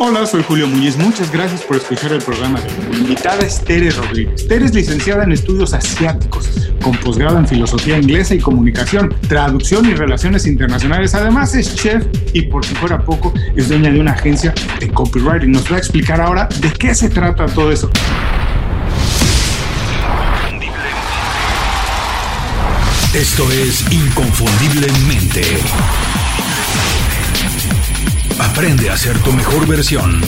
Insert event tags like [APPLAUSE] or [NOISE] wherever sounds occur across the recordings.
Hola, soy Julio Muñiz. Muchas gracias por escuchar el programa de. Mi invitada es Tere Rodríguez. Tere es licenciada en estudios asiáticos, con posgrado en filosofía inglesa y comunicación, traducción y relaciones internacionales. Además es chef y por si fuera poco, es dueña de una agencia de copywriting. Nos va a explicar ahora de qué se trata todo eso. Esto es Inconfundiblemente. Aprende a ser tu mejor versión.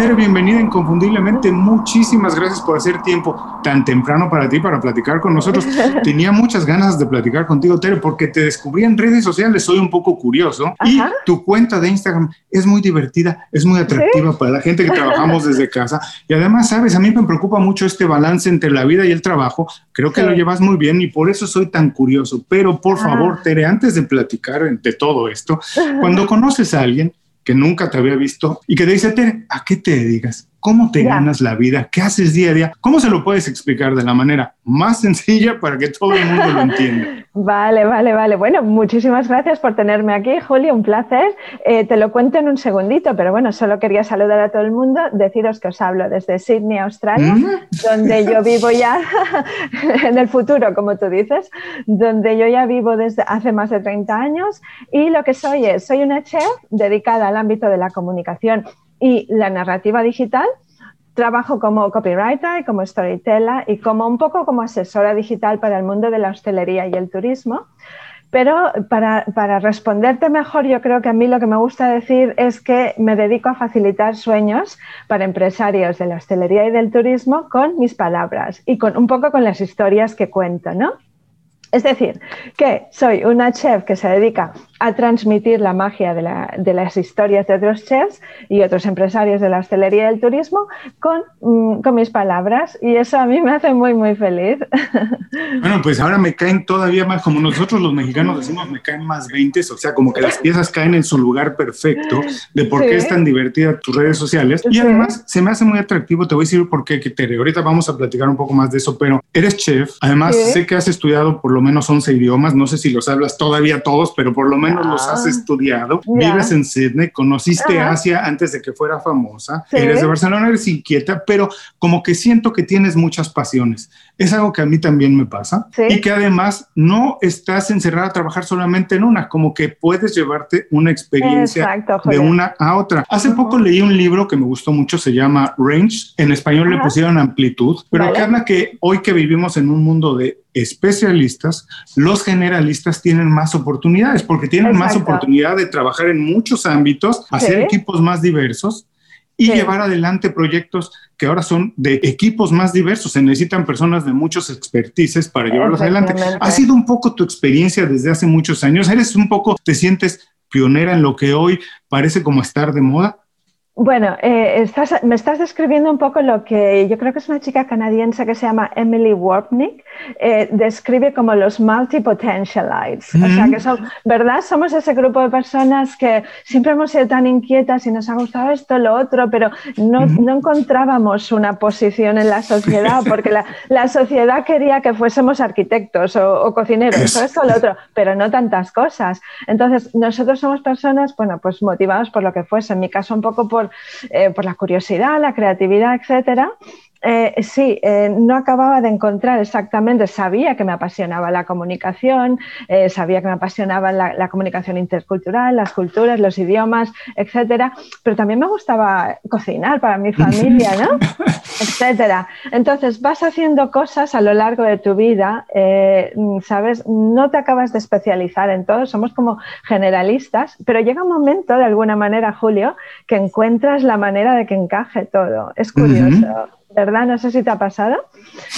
Tere, bienvenida inconfundiblemente. Muchísimas gracias por hacer tiempo tan temprano para ti para platicar con nosotros. [LAUGHS] Tenía muchas ganas de platicar contigo, Tere, porque te descubrí en redes sociales. Soy un poco curioso y tu cuenta de Instagram es muy divertida, es muy atractiva para la gente que trabajamos desde casa. Y además, sabes, a mí me preocupa mucho este balance entre la vida y el trabajo. Creo que lo llevas muy bien y por eso soy tan curioso. Pero por favor, Tere, antes de platicar de todo esto, cuando [LAUGHS] conoces a alguien, que nunca te había visto y que te dice, ¿a qué te dedicas? ¿Cómo te ganas la vida? ¿Qué haces día a día? ¿Cómo se lo puedes explicar de la manera más [LAUGHS] sencilla para que todo el mundo lo entienda? Vale, vale, vale. Bueno, muchísimas gracias por tenerme aquí, Julio, un placer. Eh, te lo cuento en un segundito, pero bueno, solo quería saludar a todo el mundo, deciros que os hablo desde Sydney, Australia, mm. donde yo [LAUGHS] vivo ya [LAUGHS] en el futuro, como tú dices, donde yo ya vivo desde hace más de 30 años y lo que soy es, soy una chef dedicada al ámbito de la comunicación y la narrativa digital. Trabajo como copywriter, como storyteller y como un poco como asesora digital para el mundo de la hostelería y el turismo. Pero para, para, responderte mejor, yo creo que a mí lo que me gusta decir es que me dedico a facilitar sueños para empresarios de la hostelería y del turismo con mis palabras y con un poco con las historias que cuento, ¿no? Es decir, que soy una chef que se dedica a transmitir la magia de, las historias de otros chefs y otros empresarios de la hostelería y el turismo mm, con, mis palabras y eso a mí me hace muy, muy feliz. [LAUGHS] Bueno, pues ahora me caen todavía más, como nosotros los mexicanos decimos, me caen más 20, o sea, como que las piezas caen en su lugar perfecto de por qué es tan divertida tus redes sociales. Y además se me hace muy atractivo, te voy a decir por qué, que te, ahorita vamos a platicar un poco más de eso, pero eres chef, además sé que has estudiado por lo menos 11 idiomas, no sé si los hablas todavía todos, pero por lo menos los has ah. estudiado, vives en Sydney, conociste Asia antes de que fuera famosa, eres de Barcelona, eres inquieta, pero como que siento que tienes muchas pasiones. Es algo que a mí también me pasa y que además no estás encerrada a trabajar solamente en una, como que puedes llevarte una experiencia de una a otra. Hace poco leí un libro que me gustó mucho, se llama Range, en español le pusieron amplitud, pero que habla que hoy que vivimos en un mundo de especialistas, los generalistas tienen más oportunidades porque tienen más oportunidad de trabajar en muchos ámbitos, hacer equipos más diversos y llevar adelante proyectos que ahora son de equipos más diversos. Se necesitan personas de muchos expertices para llevarlos adelante. Ha sido un poco tu experiencia desde hace muchos años. Eres un poco, te sientes pionera en lo que hoy parece como estar de moda. Bueno, eh, me estás describiendo un poco lo que yo creo que es una chica canadiense que se llama Emily Warpnick, eh, describe como los multipotentialites. O sea, que son, ¿verdad? Somos ese grupo de personas que siempre hemos sido tan inquietas y nos ha gustado esto, lo otro, pero no, no encontrábamos una posición en la sociedad porque la, la sociedad quería que fuésemos arquitectos o, cocineros o esto o lo otro, pero no tantas cosas. Entonces, nosotros somos personas, bueno, pues motivados por lo que fuese. En mi caso, un poco por, eh, por la curiosidad, la creatividad, etcétera. Eh, sí, eh, no acababa de encontrar exactamente, sabía que me apasionaba la comunicación, eh, sabía que me apasionaba la, comunicación intercultural, las culturas, los idiomas, etcétera, pero también me gustaba cocinar para mi familia, ¿no? [LAUGHS] etcétera. Entonces vas haciendo cosas a lo largo de tu vida, ¿sabes? No te acabas de especializar en todo, somos como generalistas, pero llega un momento, de alguna manera, Julio, que encuentras la manera de que encaje todo. Es curioso. ¿Verdad? No sé si te ha pasado.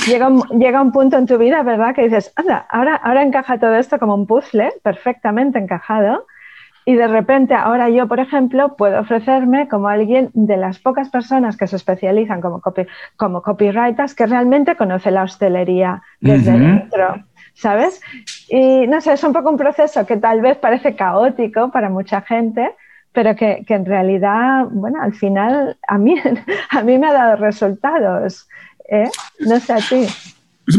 Llega un, llega un punto en tu vida, ¿verdad? Que dices, anda, ahora, ahora encaja todo esto como un puzzle, perfectamente encajado. Y de repente, ahora yo, por ejemplo, puedo ofrecerme como alguien de las pocas personas que se especializan como, copy, como copywriters que realmente conoce la hostelería desde dentro, ¿sabes? Y no sé, es un poco un proceso que tal vez parece caótico para mucha gente, pero que, en realidad, bueno, al final a mí, [LAUGHS] a mí me ha dado resultados. ¿eh? No sé a ti.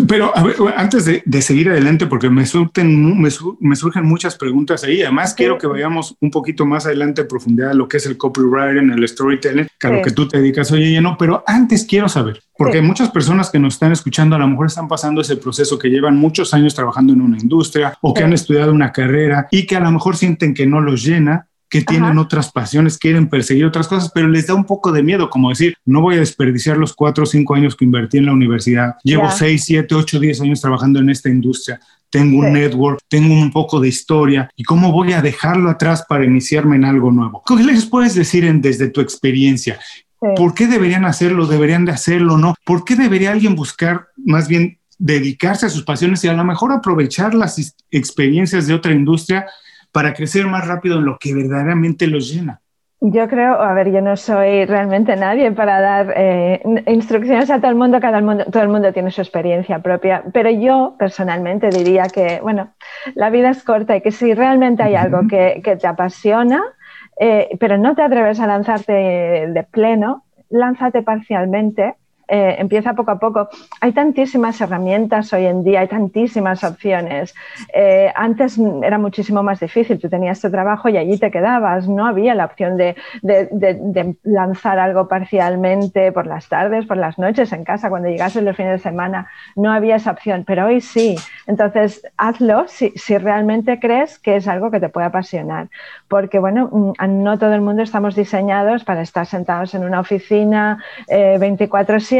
Pero antes de, seguir adelante, porque me surgen, me, surgen muchas preguntas ahí, además quiero que vayamos un poquito más adelante en profundidad a lo que es el copywriting, el storytelling, que a lo que tú te dedicas hoy lleno, pero antes quiero saber, porque muchas personas que nos están escuchando a lo mejor están pasando ese proceso que llevan muchos años trabajando en una industria o que han estudiado una carrera y que a lo mejor sienten que no los llena que tienen otras pasiones, quieren perseguir otras cosas, pero les da un poco de miedo, como decir, no voy a desperdiciar los cuatro o cinco años que invertí en la universidad. Llevo seis, siete, ocho, diez años trabajando en esta industria. Tengo un network, tengo un poco de historia y cómo voy a dejarlo atrás para iniciarme en algo nuevo. ¿Qué les puedes decir en, desde tu experiencia? ¿Por qué deberían hacerlo? ¿Deberían de hacerlo? ¿No? ¿Por qué debería alguien buscar más bien dedicarse a sus pasiones y a lo mejor aprovechar las experiencias de otra industria para crecer más rápido en lo que verdaderamente los llena? Yo creo, a ver, yo no soy realmente nadie para dar eh, instrucciones a todo el mundo, cada mundo, todo el mundo tiene su experiencia propia, pero yo personalmente diría que, bueno, la vida es corta y que si realmente hay algo que, te apasiona, eh, pero no te atreves a lanzarte de pleno, lánzate parcialmente eh, empieza poco a poco. Hay tantísimas herramientas hoy en día, hay tantísimas opciones. Eh, antes era muchísimo más difícil, tú tenías tu trabajo y allí te quedabas, no había la opción de, lanzar algo parcialmente por las tardes, por las noches en casa, cuando llegases los fines de semana, no había esa opción, pero hoy sí. Entonces, hazlo si, realmente crees que es algo que te puede apasionar, porque bueno, mm, no todo el mundo estamos diseñados para estar sentados en una oficina 24/7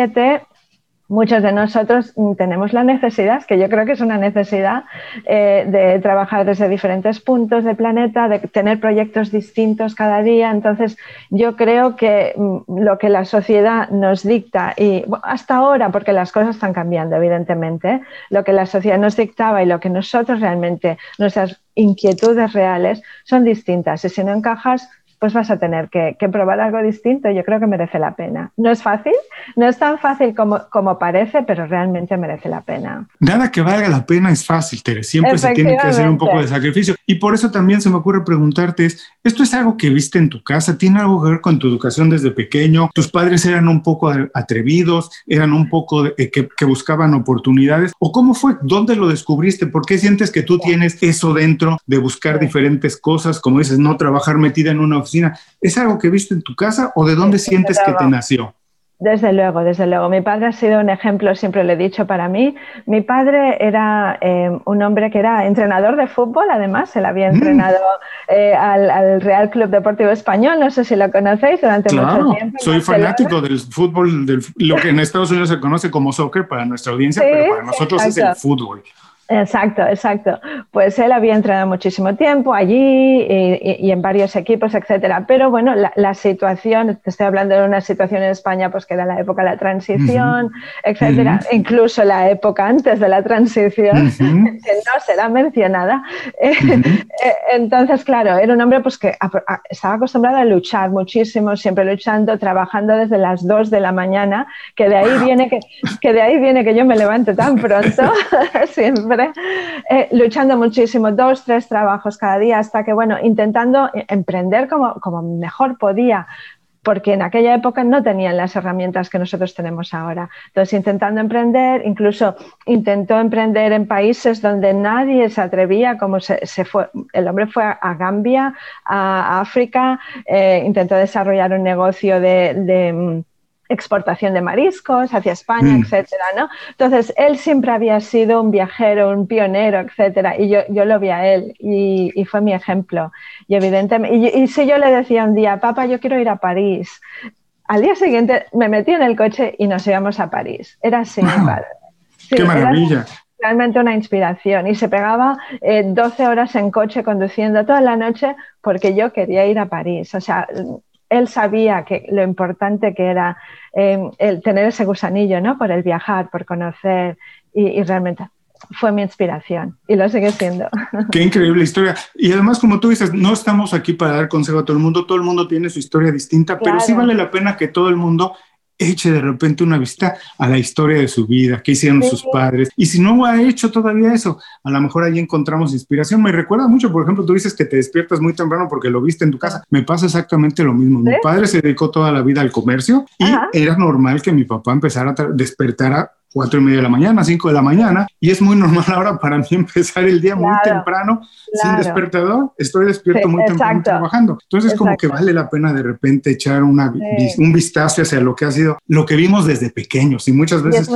muchos de nosotros tenemos la necesidad, que yo creo que es una necesidad, eh, de trabajar desde diferentes puntos del planeta, de tener proyectos distintos cada día. Entonces, yo creo que mm, lo que la sociedad nos dicta, y hasta ahora, porque las cosas están cambiando, evidentemente, lo que la sociedad nos dictaba y lo que nosotros realmente, nuestras inquietudes reales, son distintas. Y si no encajas, pues vas a tener que, probar algo distinto. Yo creo que merece la pena. No es fácil, no es tan fácil como, como parece, pero realmente merece la pena. Nada que valga la pena es fácil, Tere. Siempre se tiene que hacer un poco de sacrificio. Y por eso también se me ocurre preguntarte, ¿esto es algo que viste en tu casa? ¿Tiene algo que ver con tu educación desde pequeño? ¿Tus padres eran un poco atrevidos? ¿Eran un poco eh, que, que buscaban oportunidades? ¿O cómo fue? ¿Dónde lo descubriste? ¿Por qué sientes que tú tienes eso dentro de buscar diferentes cosas? Como dices, no trabajar metida en una oficina ¿Es algo que viste en tu casa o de dónde sientes que te nació? Desde luego, desde luego. Mi padre ha sido un ejemplo, siempre lo he dicho para mí. Mi padre era eh, un hombre que era entrenador de fútbol, además, él había mm. entrenado eh, al, Real Club Deportivo Español, no sé si lo conocéis durante mucho tiempo. Soy fanático del fútbol, lo que en Estados Unidos se conoce como soccer para nuestra audiencia, pero para nosotros es el fútbol. Exacto, exacto. Pues él había entrenado muchísimo tiempo allí y, en varios equipos, etcétera. Pero bueno, la, situación, te estoy hablando de una situación en España, pues que era la época de la transición, etcétera, incluso la época antes de la transición, [LAUGHS] que no será mencionada. Eh, entonces, claro, era un hombre pues que estaba acostumbrado a luchar muchísimo, siempre luchando, trabajando desde las 2 de la mañana, que de ahí viene que, que de ahí viene que yo me levante tan pronto, [LAUGHS] siempre eh, luchando muchísimo, dos, tres trabajos cada día, hasta que, bueno, intentando emprender como, como mejor podía, porque en aquella época no tenían las herramientas que nosotros tenemos ahora. Entonces, intentando emprender, incluso intentó emprender en países donde nadie se atrevía, como se, fue, el hombre fue a Gambia, a África, eh, intentó desarrollar un negocio de exportación de mariscos hacia España, mm. etcétera, ¿no? Entonces, él siempre había sido un viajero, un pionero, etcétera, y yo, yo lo vi a él y, fue mi ejemplo. Y evidentemente, y, si yo le decía un día, papá, yo quiero ir a París, al día siguiente me metí en el coche y nos íbamos a París. Era así, padre. ¡Qué maravilla! realmente una inspiración y se pegaba 12 eh, horas en coche conduciendo toda la noche porque yo quería ir a París. O sea, él sabía que lo importante que era eh, el tener ese gusanillo, ¿no? Por el viajar, por conocer y, realmente fue mi inspiración y lo sigue siendo. [LAUGHS] Qué increíble historia. Y además, como tú dices, no estamos aquí para dar consejo a todo el mundo, todo el mundo tiene su historia distinta, pero sí vale la pena que todo el mundo eche de repente una vista a la historia de su vida, qué hicieron sus padres. Y si no ha hecho todavía eso, a lo mejor ahí encontramos inspiración. Me recuerda mucho, por ejemplo, tú dices que te despiertas muy temprano porque lo viste en tu casa. Me pasa exactamente lo mismo. Mi padre se dedicó toda la vida al comercio y era normal que mi papá empezara a despertar cuatro y media de la mañana, cinco de la mañana, y es muy normal ahora para mí [LAUGHS] empezar el día muy temprano, sin despertador, estoy despierto muy temprano trabajando. Entonces como que vale la pena de repente echar una, un vistazo hacia lo que ha sido, lo que vimos desde pequeños, y muchas veces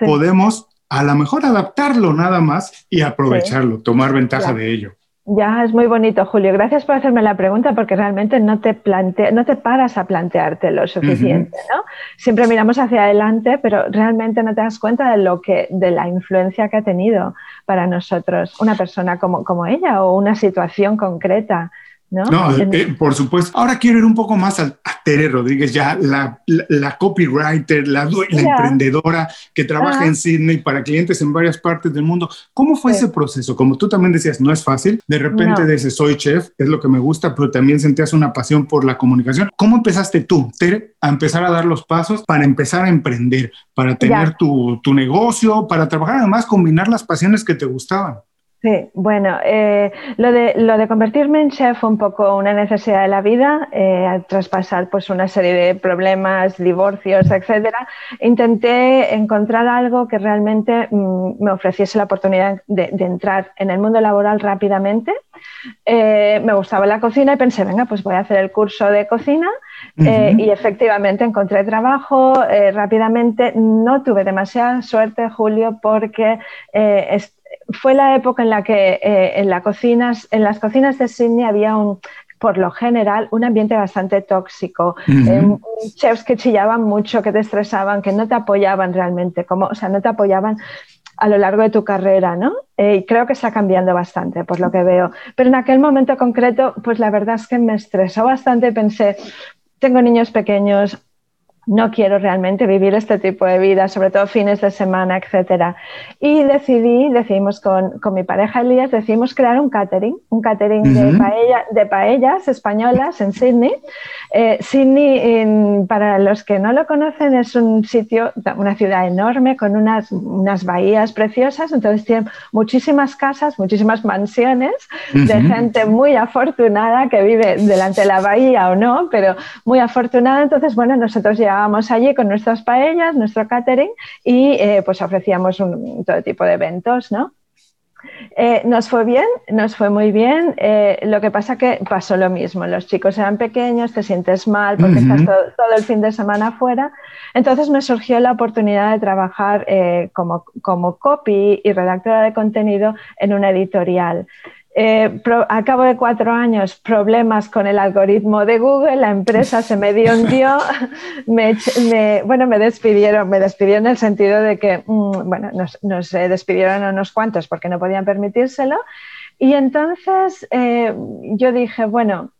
podemos a lo mejor adaptarlo nada más y aprovecharlo, tomar ventaja de ello. Ya, es muy bonito, Julio. Gracias por hacerme la pregunta porque realmente no te, plante no te paras a plantearte lo suficiente, ¿no? Siempre miramos hacia adelante, pero realmente no te das cuenta de lo que, de la influencia que ha tenido para nosotros una persona como, como ella o una situación concreta. ¿No? Eh, por supuesto. Ahora quiero ir un poco más a, Tere Rodríguez, ya la, la, copywriter, la, la emprendedora que trabaja en Sydney para clientes en varias partes del mundo. ¿Cómo fue ese proceso? Como tú también decías, no es fácil. De repente no. dices, soy chef, es lo que me gusta, pero también sentías una pasión por la comunicación. ¿Cómo empezaste tú, Tere, a empezar a dar los pasos para empezar a emprender, para tener tu, tu negocio, para trabajar, además combinar las pasiones que te gustaban? Sí, bueno, eh, lo, de, lo de convertirme en chef fue un poco una necesidad de la vida, eh, traspasar pues una serie de problemas, divorcios, etcétera. Intenté encontrar algo que realmente mm, me ofreciese la oportunidad de, de, entrar en el mundo laboral rápidamente. Eh, me gustaba la cocina y pensé, venga, pues voy a hacer el curso de cocina uh -huh. y efectivamente encontré trabajo eh, rápidamente. No tuve demasiada suerte, Julio, porque fue la época en la que eh, en, la cocinas, en las cocinas de Sydney había un, por lo general, un ambiente bastante tóxico. Uh -huh. eh, chefs que chillaban mucho, que te estresaban, que no te apoyaban realmente, como, o sea, no te apoyaban a lo largo de tu carrera, ¿no? Eh, y creo que está cambiando bastante, por lo que veo. Pero en aquel momento concreto, pues la verdad es que me estresó bastante. Pensé, tengo niños pequeños, no quiero realmente vivir este tipo de vida, sobre todo fines de semana, etcétera. Y decidí, decidimos con, con, mi pareja Elías, decidimos crear un catering, un catering uh -huh. de, paella, de, paellas españolas en Sydney. Eh, Sydney, en, para los que no lo conocen, es un sitio, una ciudad enorme con unas, unas bahías preciosas, entonces tiene muchísimas casas, muchísimas mansiones uh -huh. de gente muy afortunada que vive delante de la bahía o no, pero muy afortunada. Entonces, bueno, nosotros ya llegábamos allí con nuestras paellas, nuestro catering y eh, pues ofrecíamos un, todo tipo de eventos, ¿no? Eh, nos fue bien, nos fue muy bien. Eh, lo que pasa que pasó lo mismo. Los chicos eran pequeños, te sientes mal porque uh -huh. estás todo, todo, el fin de semana afuera. Entonces me surgió la oportunidad de trabajar eh, como, como copy y redactora de contenido en una editorial. Eh, pro, a cabo de cuatro años, problemas con el algoritmo de Google, la empresa se medio hundió, me, [LAUGHS] me, bueno, me despidieron, me despidieron en el sentido de que, mmm, bueno, nos, nos eh, despidieron a unos cuantos porque no podían permitírselo. Y entonces eh, yo dije, bueno,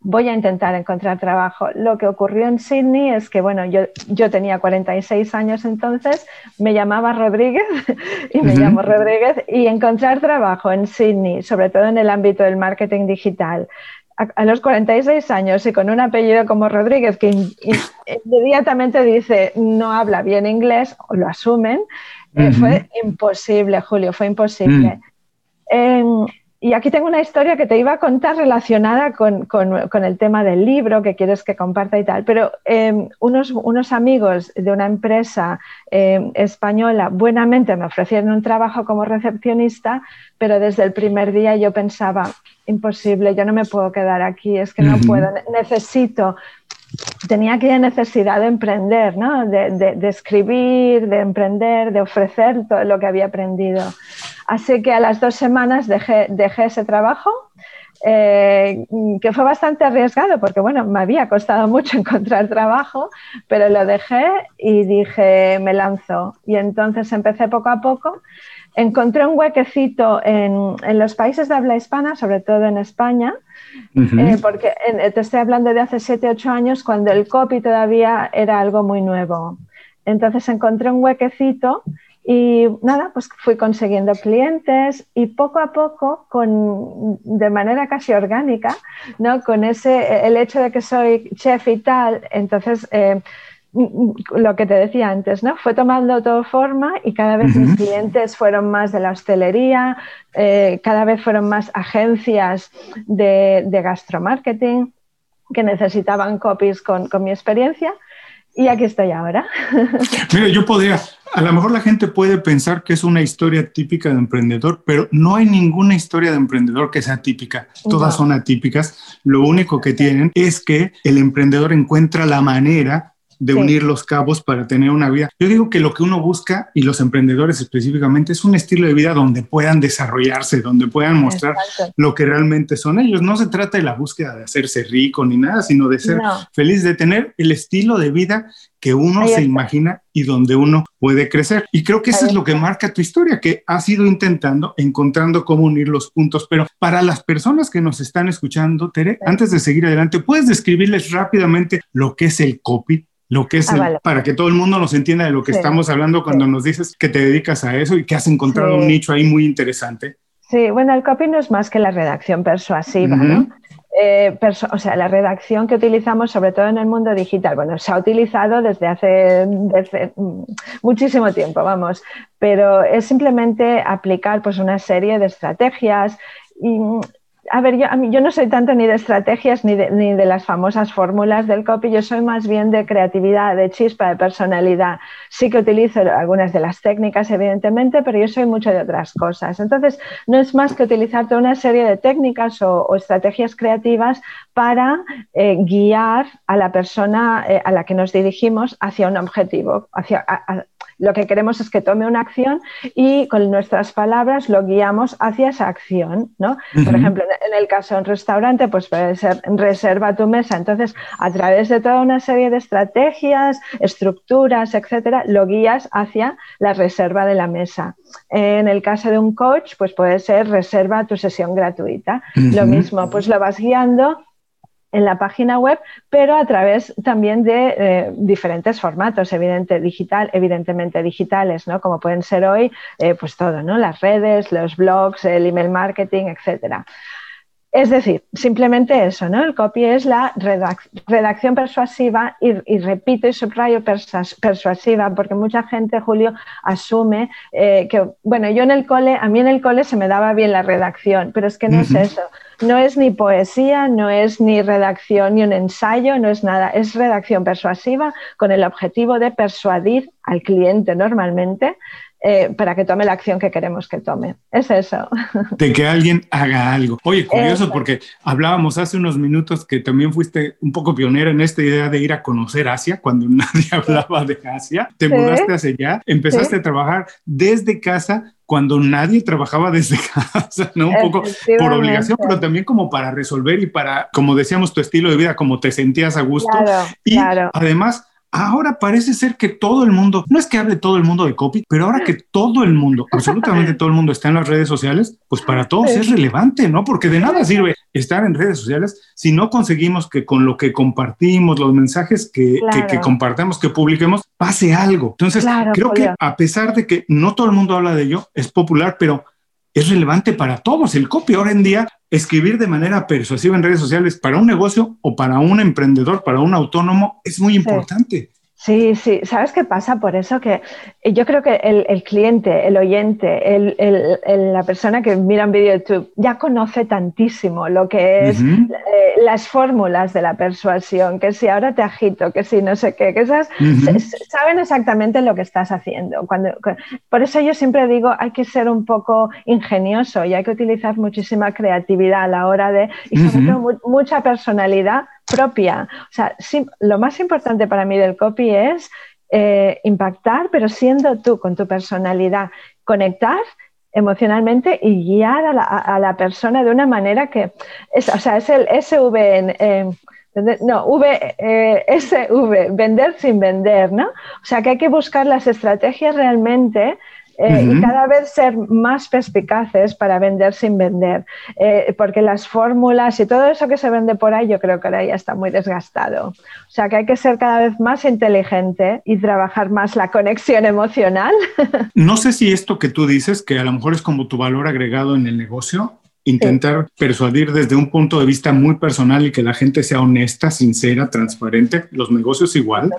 voy a intentar encontrar trabajo. Lo que ocurrió en Sydney es que, bueno, yo, yo tenía 46 años entonces, me llamaba Rodríguez [LAUGHS] y me uh -huh. llamo Rodríguez y encontrar trabajo en Sydney, sobre todo en el ámbito del marketing digital, a, los 46 años y con un apellido como Rodríguez que in, in, inmediatamente dice no habla bien inglés o lo asumen, uh -huh. eh, fue imposible, Julio, fue imposible. Uh -huh. eh, y aquí tengo una historia que te iba a contar relacionada con, con, con el tema del libro que quieres que comparta y tal, pero eh, unos, unos, amigos de una empresa eh, española buenamente me ofrecieron un trabajo como recepcionista, pero desde el primer día yo pensaba, imposible, yo no me puedo quedar aquí, es que no uh -huh. puedo, necesito tenía aquella necesidad de emprender, ¿no? de, escribir, de emprender, de ofrecer todo lo que había aprendido. Así que a las dos semanas dejé, dejé ese trabajo, eh, que fue bastante arriesgado porque, bueno, me había costado mucho [LAUGHS] encontrar trabajo, pero lo dejé y dije, me lanzo. Y entonces empecé poco a poco. Encontré un huequecito en, en los países de habla hispana, sobre todo en España, Uh -huh. eh, porque eh, te estoy hablando de hace 7, 8 años cuando el copy todavía era algo muy nuevo. Entonces encontré un huequecito y nada, pues fui consiguiendo clientes y poco a poco, con, de manera casi orgánica, ¿no? con ese, el hecho de que soy chef y tal, entonces eh, lo que te decía antes, ¿no? Fue tomando todo forma y cada vez uh -huh. mis clientes fueron más de la hostelería, eh, cada vez fueron más agencias de, de gastromarketing que necesitaban copies con, con mi experiencia. Y aquí estoy ahora. [LAUGHS] Mira, yo podría, a lo mejor la gente puede pensar que es una historia típica de emprendedor, pero no hay ninguna historia de emprendedor que sea típica. Todas son atípicas. Lo único que tienen es que el emprendedor encuentra la manera de unir los cabos para tener una vida. Yo digo que lo que uno busca, y los emprendedores específicamente, es un estilo de vida donde puedan desarrollarse, donde puedan mostrar lo que realmente son ellos. No se trata de la búsqueda de hacerse rico ni nada, sino de ser feliz, de tener el estilo de vida que uno se imagina y donde uno puede crecer. Y creo que eso es lo que marca tu historia, que has ido intentando, encontrando cómo unir los puntos. Pero para las personas que nos están escuchando, Tere, antes de seguir adelante, ¿puedes describirles rápidamente lo que es el copy? Lo que es ah, para que todo el mundo nos entienda de lo que estamos hablando cuando nos dices que te dedicas a eso y que has encontrado un nicho ahí muy interesante. Sí, bueno, el copy no es más que la redacción persuasiva, ¿no? Eh, o sea, la redacción que utilizamos, sobre todo en el mundo digital, bueno, se ha utilizado desde hace, desde muchísimo tiempo, vamos, pero es simplemente aplicar pues una serie de estrategias y a ver, yo, yo, no soy tanto ni de estrategias ni de, ni de, las famosas fórmulas del copy, yo soy más bien de creatividad, de chispa, de personalidad. Sí que utilizo algunas de las técnicas, evidentemente, pero yo soy mucho de otras cosas. Entonces, no es más que utilizar toda una serie de técnicas o, estrategias creativas para eh, guiar a la persona eh, a la que nos dirigimos hacia un objetivo, hacia, lo que queremos es que tome una acción y con nuestras palabras lo guiamos hacia esa acción, ¿no? Por ejemplo, en el caso de un restaurante, pues puede ser reserva tu mesa. Entonces, a través de toda una serie de estrategias, estructuras, etcétera, lo guías hacia la reserva de la mesa. En el caso de un coach, pues puede ser reserva tu sesión gratuita. Lo mismo, pues lo vas guiando en la página web, pero a través también de eh, diferentes formatos, evidentemente digitales, ¿no? Como pueden ser hoy, eh, pues todo, ¿no? Las redes, los blogs, el email marketing, etcétera. Es decir, simplemente eso, ¿no? El copy es la redacción persuasiva y, repito y subrayo persuasiva porque mucha gente, Julio, asume eh, que, bueno, yo en el cole, a mí en el cole se me daba bien la redacción, pero es que no es eso. No es ni poesía, no es ni redacción ni un ensayo, no es nada. Es redacción persuasiva con el objetivo de persuadir al cliente normalmente eh, para que tome la acción que queremos que tome. Es eso. [LAUGHS] De que alguien haga algo. Oye, curioso, porque hablábamos hace unos minutos que también fuiste un poco pionera en esta idea de ir a conocer Asia, cuando [LAUGHS] nadie hablaba de Asia. Te mudaste hacia allá, empezaste a trabajar desde casa cuando nadie trabajaba desde [LAUGHS] casa, ¿no? Un poco por obligación, pero también como para resolver y para, como decíamos, tu estilo de vida, como te sentías a gusto. y además Ahora parece ser que todo el mundo, no es que hable todo el mundo de copy, pero ahora que todo el mundo, absolutamente todo el mundo está en las redes sociales, pues para todos es relevante, ¿no? Porque de nada sirve estar en redes sociales si no conseguimos que con lo que compartimos, los mensajes que, que, compartamos, que publiquemos, pase algo. Entonces, creo que a pesar de que no todo el mundo habla de ello, es popular, pero es relevante para todos. El copy ahora en día, escribir de manera persuasiva en redes sociales para un negocio o para un emprendedor, para un autónomo, es muy importante. Sí, sí, ¿sabes qué pasa? Por eso que yo creo que el, cliente, el oyente, el, la persona que mira un vídeo de YouTube ya conoce tantísimo lo que es eh, las fórmulas de la persuasión, que si ahora te agito, que si no sé qué, que esas saben exactamente lo que estás haciendo. Cuando, por eso yo siempre digo, hay que ser un poco ingenioso y hay que utilizar muchísima creatividad a la hora de, y sobre todo mucha personalidad propia. O sea, lo más importante para mí del copy es eh, impactar, pero siendo tú, con tu personalidad, conectar emocionalmente y guiar a la, persona de una manera que, es, o sea, es el SV en... no, V, eh, SV, vender sin vender, ¿no? O sea que hay que buscar las estrategias realmente eh, y cada vez ser más perspicaces para vender sin vender, eh, porque las fórmulas y todo eso que se vende por ahí yo creo que ahora ya está muy desgastado. O sea que hay que ser cada vez más inteligente y trabajar más la conexión emocional. [LAUGHS] No sé si esto que tú dices, que a lo mejor es como tu valor agregado en el negocio, intentar persuadir desde un punto de vista muy personal y que la gente sea honesta, sincera, transparente. Los negocios igual.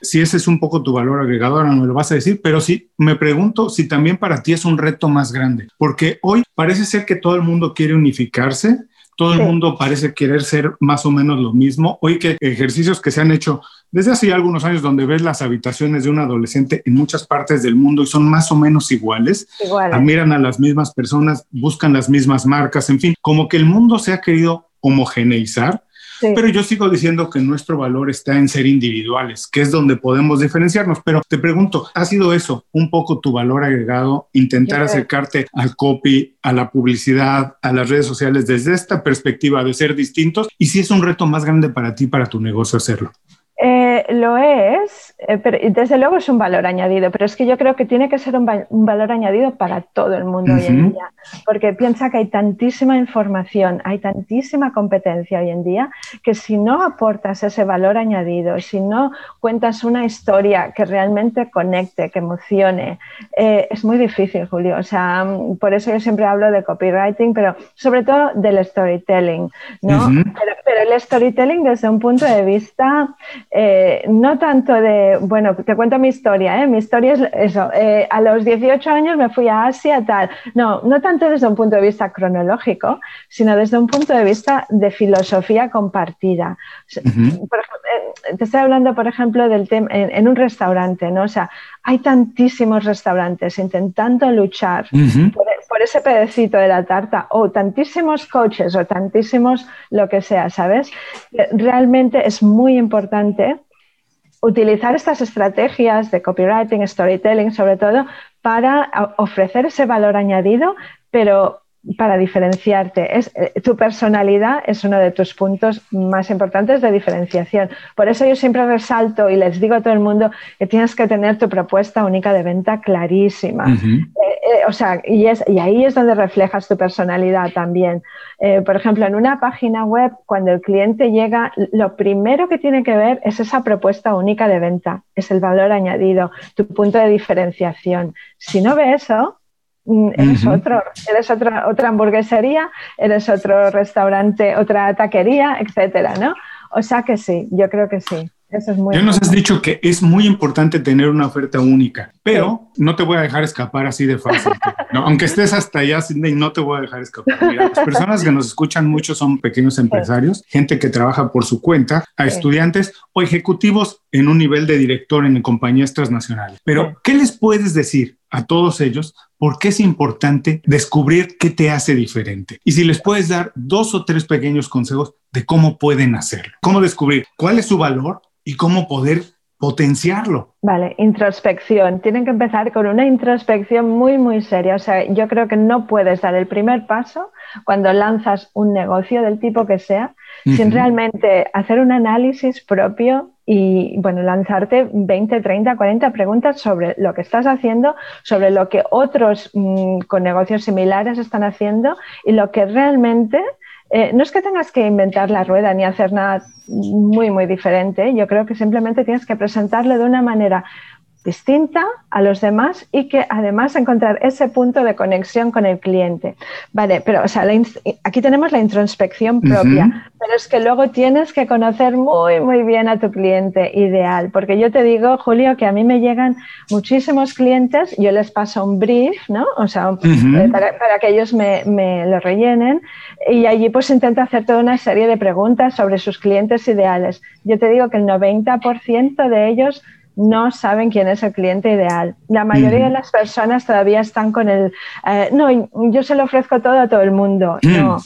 Si ese es un poco tu valor agregado, ahora no me lo vas a decir, pero sí me pregunto si también para ti es un reto más grande, porque hoy parece ser que todo el mundo quiere unificarse todo el mundo parece querer ser más o menos lo mismo. Hoy que ejercicios que se han hecho desde hace ya algunos años donde ves las habitaciones de un adolescente en muchas partes del mundo y son más o menos iguales, admiran a las mismas personas, buscan las mismas marcas, en fin, como que el mundo se ha querido homogeneizar pero yo sigo diciendo que nuestro valor está en ser individuales, que es donde podemos diferenciarnos. Pero te pregunto, ¿ha sido eso un poco tu valor agregado, intentar acercarte al copy, a la publicidad, a las redes sociales desde esta perspectiva de ser distintos? Y si es un reto más grande para ti, para tu negocio hacerlo. Eh, lo es, eh, pero desde luego es un valor añadido, pero es que yo creo que tiene que ser un, valor añadido para todo el mundo hoy en día, porque piensa que hay tantísima información, hay tantísima competencia hoy en día, que si no aportas ese valor añadido, si no cuentas una historia que realmente conecte, que emocione, eh, es muy difícil, Julio. O sea, por eso yo siempre hablo de copywriting, pero sobre todo del storytelling, ¿no? pero el storytelling desde un punto de vista eh, no tanto de, bueno, te cuento mi historia, ¿eh? mi historia es eso, eh, a los 18 años me fui a Asia, tal, no, no tanto desde un punto de vista cronológico, sino desde un punto de vista de filosofía compartida. te estoy hablando, por ejemplo, del tema en, un restaurante, ¿no? O sea, hay tantísimos restaurantes intentando luchar por, ese pedacito de la tarta, o tantísimos coches, o tantísimos lo que sea, ¿sabes? Realmente es muy importante utilizar estas estrategias de copywriting, storytelling, sobre todo, para ofrecer ese valor añadido, pero para diferenciarte. Es, eh, tu personalidad es uno de tus puntos más importantes de diferenciación. Por eso yo siempre resalto y les digo a todo el mundo que tienes que tener tu propuesta única de venta clarísima. Eh, eh, o sea, y, es, y, ahí es donde reflejas tu personalidad también. por ejemplo, en una página web, cuando el cliente llega, lo primero que tiene que ver es esa propuesta única de venta, es el valor añadido, tu punto de diferenciación. Si no ve eso, Mm, eres otro, eres otra, otra hamburguesería, eres otro restaurante, otra taquería, etcétera, ¿no? O sea que sí, yo creo que sí. Eso es muy ya nos has dicho que es muy importante tener una oferta única, pero no te voy a dejar escapar así de fácil. Aunque estés hasta allá, Cindy, no te voy a dejar escapar. las personas que nos escuchan mucho son pequeños empresarios, gente que trabaja por su cuenta, a estudiantes o ejecutivos en un nivel de director en compañías transnacionales. Pero, ¿qué les puedes decir a todos ellos por qué es importante descubrir qué te hace diferente. Y si les puedes dar dos o tres pequeños consejos de cómo pueden hacerlo, cómo descubrir cuál es su valor y cómo poder potenciarlo. Vale, introspección. Tienen que empezar con una introspección muy, muy seria. O sea, yo creo que no puedes dar el primer paso cuando lanzas un negocio del tipo que sea, sin realmente hacer un análisis propio y, bueno, lanzarte 20, 30, 40 preguntas sobre lo que estás haciendo, sobre lo que otros mm, con negocios similares están haciendo y lo que realmente eh, no es que tengas que inventar la rueda ni hacer nada muy, muy diferente. Yo creo que simplemente tienes que presentarlo de una manera distinta a los demás y que además encontrar ese punto de conexión con el cliente. Vale, pero o sea, aquí tenemos la introspección propia, pero es que luego tienes que conocer muy, muy bien a tu cliente ideal, porque yo te digo, Julio, que a mí me llegan muchísimos clientes, yo les paso un brief, ¿no? O sea, eh, para, para, que ellos me, me lo rellenen y allí pues intento hacer toda una serie de preguntas sobre sus clientes ideales. Yo te digo que el 90% de ellos no saben quién es el cliente ideal. La mayoría de las personas todavía están con el, eh, no, yo se lo ofrezco todo a todo el mundo. Mm. No.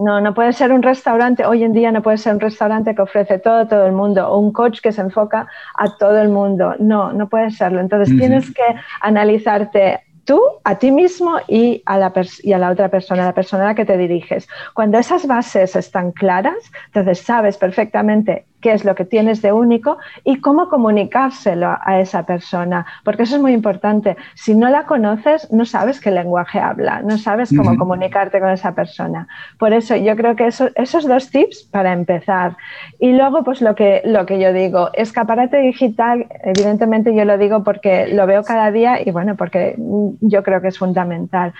No, no puede ser un restaurante, hoy en día no puede ser un restaurante que ofrece todo a todo el mundo o un coach que se enfoca a todo el mundo. No, no puede serlo. Entonces tienes que analizarte tú, a ti mismo y a, la y a la otra persona, a la persona a la que te diriges. Cuando esas bases están claras, entonces sabes perfectamente qué es lo que tienes de único y cómo comunicárselo a esa persona, porque eso es muy importante. Si no la conoces, no sabes qué lenguaje habla, no sabes cómo comunicarte con esa persona. Por eso yo creo que esos dos tips para empezar. Y luego, pues lo que, lo que yo digo, escaparate digital, evidentemente yo lo digo porque lo veo cada día y bueno, porque yo creo que es fundamental.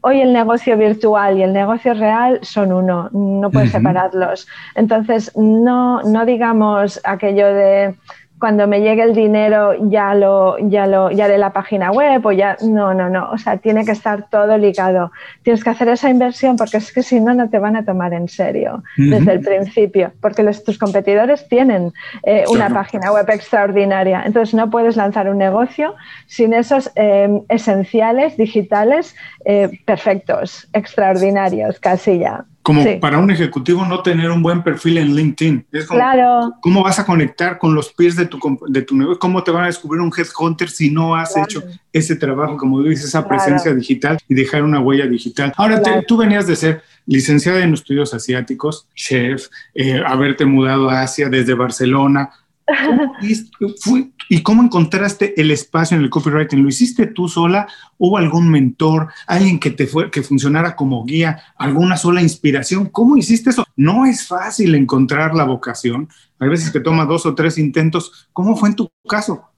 Hoy el negocio virtual y el negocio real son uno, no puedes separarlos. Entonces, no, no digamos aquello de cuando me llegue el dinero ya lo, ya lo, ya de la página web o ya, no, no, no, o sea, tiene que estar todo ligado. Tienes que hacer esa inversión porque es que si no, no te van a tomar en serio desde el principio, porque los, tus competidores tienen eh, una página web extraordinaria, entonces no puedes lanzar un negocio sin esos eh, esenciales digitales eh, perfectos, extraordinarios, casi ya como para un ejecutivo no tener un buen perfil en LinkedIn. Es como, claro. ¿Cómo vas a conectar con los pies de tu, de tu negocio? ¿Cómo te van a descubrir un headhunter si no has hecho ese trabajo, como dices, esa presencia digital y dejar una huella digital? Ahora, tú venías de ser licenciada en estudios asiáticos, chef, eh, haberte mudado a Asia desde Barcelona, [LAUGHS] ¿Y cómo encontraste el espacio en el copywriting? ¿Lo hiciste tú sola? ¿Hubo algún mentor, alguien que te fue, que funcionara como guía, alguna sola inspiración? ¿Cómo hiciste eso? No es fácil encontrar la vocación. Hay veces que toma dos o tres intentos. ¿Cómo fue en tu caso?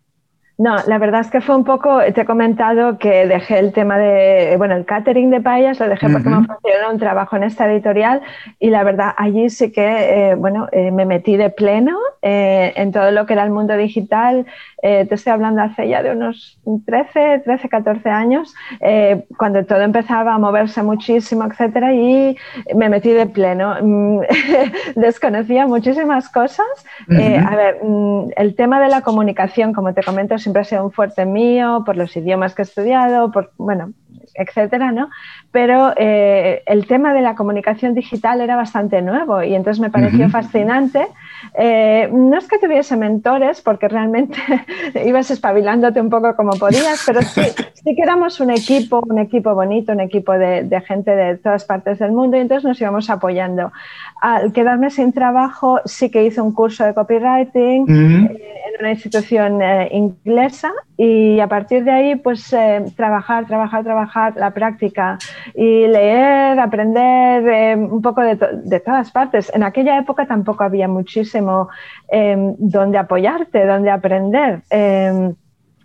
No, la verdad es que fue un poco, te he comentado que dejé el tema de, bueno, el catering de payas, lo dejé porque me ofrecieron un trabajo en esta editorial y la verdad allí sí que, eh, bueno, eh, me metí de pleno eh, en todo lo que era el mundo digital. te estoy hablando hace ya de unos 13, 13, 14 años, cuando todo empezaba a moverse muchísimo, etcétera, y me metí de pleno. Mm, [LAUGHS] desconocía muchísimas cosas. a ver, mm, el tema de la comunicación, como te comento, siempre ha sido un fuerte mío, por los idiomas que he estudiado, por, bueno, etcétera, ¿no? Pero eh, el tema de la comunicación digital era bastante nuevo y entonces me pareció fascinante. Eh, no es que tuviese mentores, porque realmente [LAUGHS] ibas espabilándote un poco como podías, pero sí, [LAUGHS] sí, que éramos un equipo, un equipo bonito, un equipo de, gente de todas partes del mundo y entonces nos íbamos apoyando. Al quedarme sin trabajo, sí que hice un curso de copywriting eh, en una institución inglesa y a partir de ahí, pues trabajar, trabajar, trabajar la práctica y leer, aprender eh, un poco de, de, todas partes. En aquella época tampoco había muchísimo eh, donde apoyarte, donde aprender. Eh,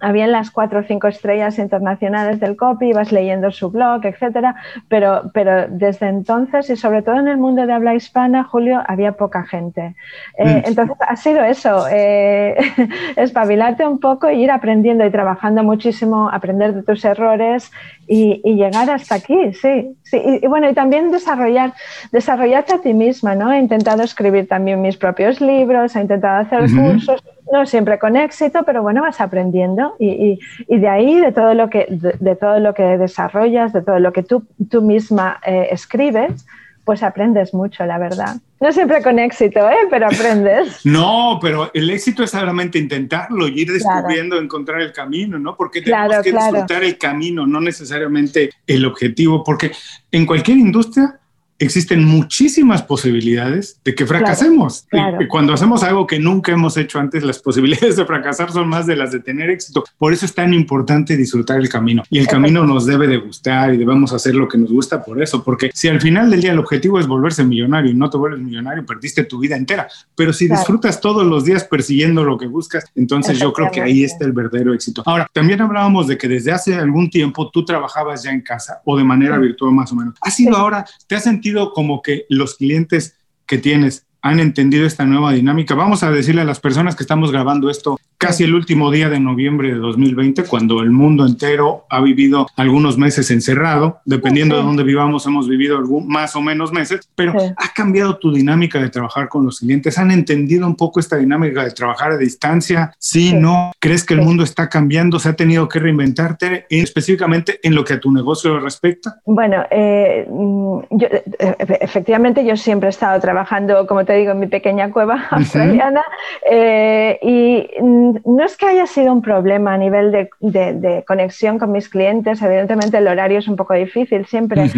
habían las cuatro o cinco estrellas internacionales del copy, ibas leyendo su blog, etcétera, pero, pero desde entonces y sobre todo en el mundo de habla hispana, Julio, había poca gente. Eh, mm. Entonces ha sido eso, eh, [LAUGHS] espabilarte un poco e ir aprendiendo y trabajando muchísimo, aprender de tus errores y, llegar hasta aquí, sí. sí. Y, bueno, y también desarrollar, desarrollarte a ti misma, ¿no? He intentado escribir también mis propios libros, he intentado hacer cursos no siempre con éxito, pero bueno, vas aprendiendo y, de ahí, de todo, lo que, de, todo lo que desarrollas, de todo lo que tú, tú misma eh, escribes, pues aprendes mucho, la verdad. No siempre con éxito, ¿eh? pero aprendes. [LAUGHS] No, pero el éxito es solamente intentarlo y ir descubriendo, encontrar el camino, ¿no? Porque tenemos que disfrutar el camino, no necesariamente el objetivo, porque en cualquier industria existen muchísimas posibilidades de que fracasemos. Y cuando hacemos algo que nunca hemos hecho antes, las posibilidades de fracasar son más de las de tener éxito. Por eso es tan importante disfrutar el camino. Y el camino nos debe de gustar y debemos hacer lo que nos gusta por eso. Porque si al final del día el objetivo es volverse millonario y no te vuelves millonario, perdiste tu vida entera. Pero si disfrutas todos los días persiguiendo lo que buscas, entonces yo creo que ahí está el verdadero éxito. Ahora, también hablábamos de que desde hace algún tiempo tú trabajabas ya en casa o de manera virtual más o menos. ¿Ha sido ahora, te has sentido como que los clientes que tienes han entendido esta nueva dinámica. Vamos a decirle a las personas que estamos grabando esto casi el último día de noviembre de 2020, cuando el mundo entero ha vivido algunos meses encerrado, dependiendo de dónde vivamos, hemos vivido algún, más o menos meses, pero ha cambiado tu dinámica de trabajar con los clientes, han entendido un poco esta dinámica de trabajar a distancia, sí, no, crees que el mundo está cambiando, se ha tenido que reinventarte específicamente en lo que a tu negocio respecta. Bueno, eh, mm, eh, efectivamente yo siempre he estado trabajando, como te digo, en mi pequeña cueva [LAUGHS] australiana eh, y mm, no es que haya sido un problema a nivel de, conexión con mis clientes, evidentemente el horario es un poco difícil siempre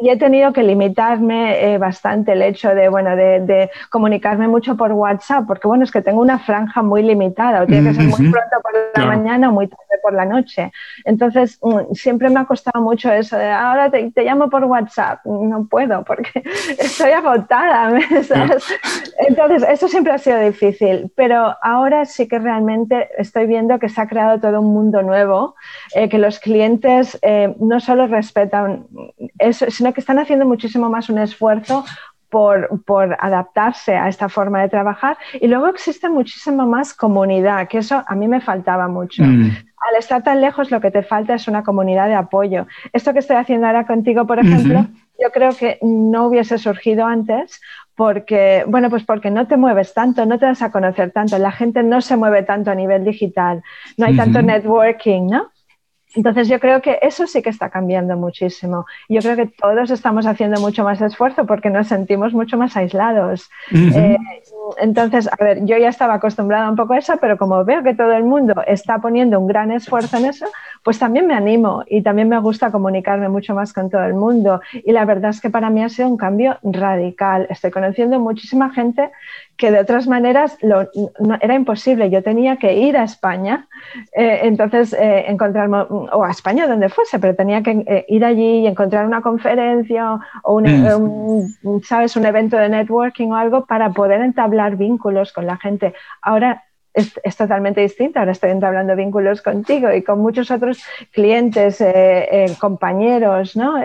y he tenido que limitarme eh, bastante el hecho de, bueno, de, comunicarme mucho por WhatsApp, porque bueno, es que tengo una franja muy limitada, o tiene que ser muy pronto por la mañana o muy tarde por la noche. Entonces, mm, siempre me ha costado mucho eso de, ahora te, llamo por WhatsApp, no puedo porque [LAUGHS] estoy agotada. [LAUGHS] Entonces, eso siempre ha sido difícil, pero ahora sí que realmente estoy viendo que se ha creado todo un mundo nuevo, eh, que los clientes eh, no solo respetan eso, sino que están haciendo muchísimo más un esfuerzo por, por, adaptarse a esta forma de trabajar. Y luego existe muchísimo más comunidad, que eso a mí me faltaba mucho. Mm. Al estar tan lejos, lo que te falta es una comunidad de apoyo. Esto que estoy haciendo ahora contigo, por ejemplo, yo creo que no hubiese surgido antes porque, bueno, pues porque no te mueves tanto, no te das a conocer tanto, la gente no se mueve tanto a nivel digital, no hay tanto networking, ¿no? Entonces yo creo que eso sí que está cambiando muchísimo. Yo creo que todos estamos haciendo mucho más esfuerzo porque nos sentimos mucho más aislados. Eh, entonces, a ver, yo ya estaba acostumbrada un poco a eso, pero como veo que todo el mundo está poniendo un gran esfuerzo en eso, pues también me animo y también me gusta comunicarme mucho más con todo el mundo. Y la verdad es que para mí ha sido un cambio radical. Estoy conociendo muchísima gente que de otras maneras no, era imposible. Yo tenía que ir a España, eh, entonces eh, encontrarme, o a España donde fuese, pero tenía que eh, ir allí y encontrar una conferencia o un, mm. ¿sabes? un evento de networking o algo para poder entablar vínculos con la gente. Ahora es, totalmente distinto. Ahora estoy entablando vínculos contigo y con muchos otros clientes, compañeros, ¿no?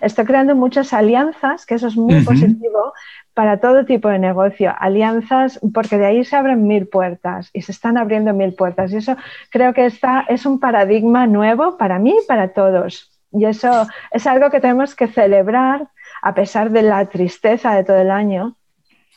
estoy creando muchas alianzas, que eso es muy positivo, para todo tipo de negocio, alianzas, porque de ahí se abren mil puertas y se están abriendo mil puertas. Y eso creo que está, es un paradigma nuevo para mí y para todos. Y eso es algo que tenemos que celebrar a pesar de la tristeza de todo el año.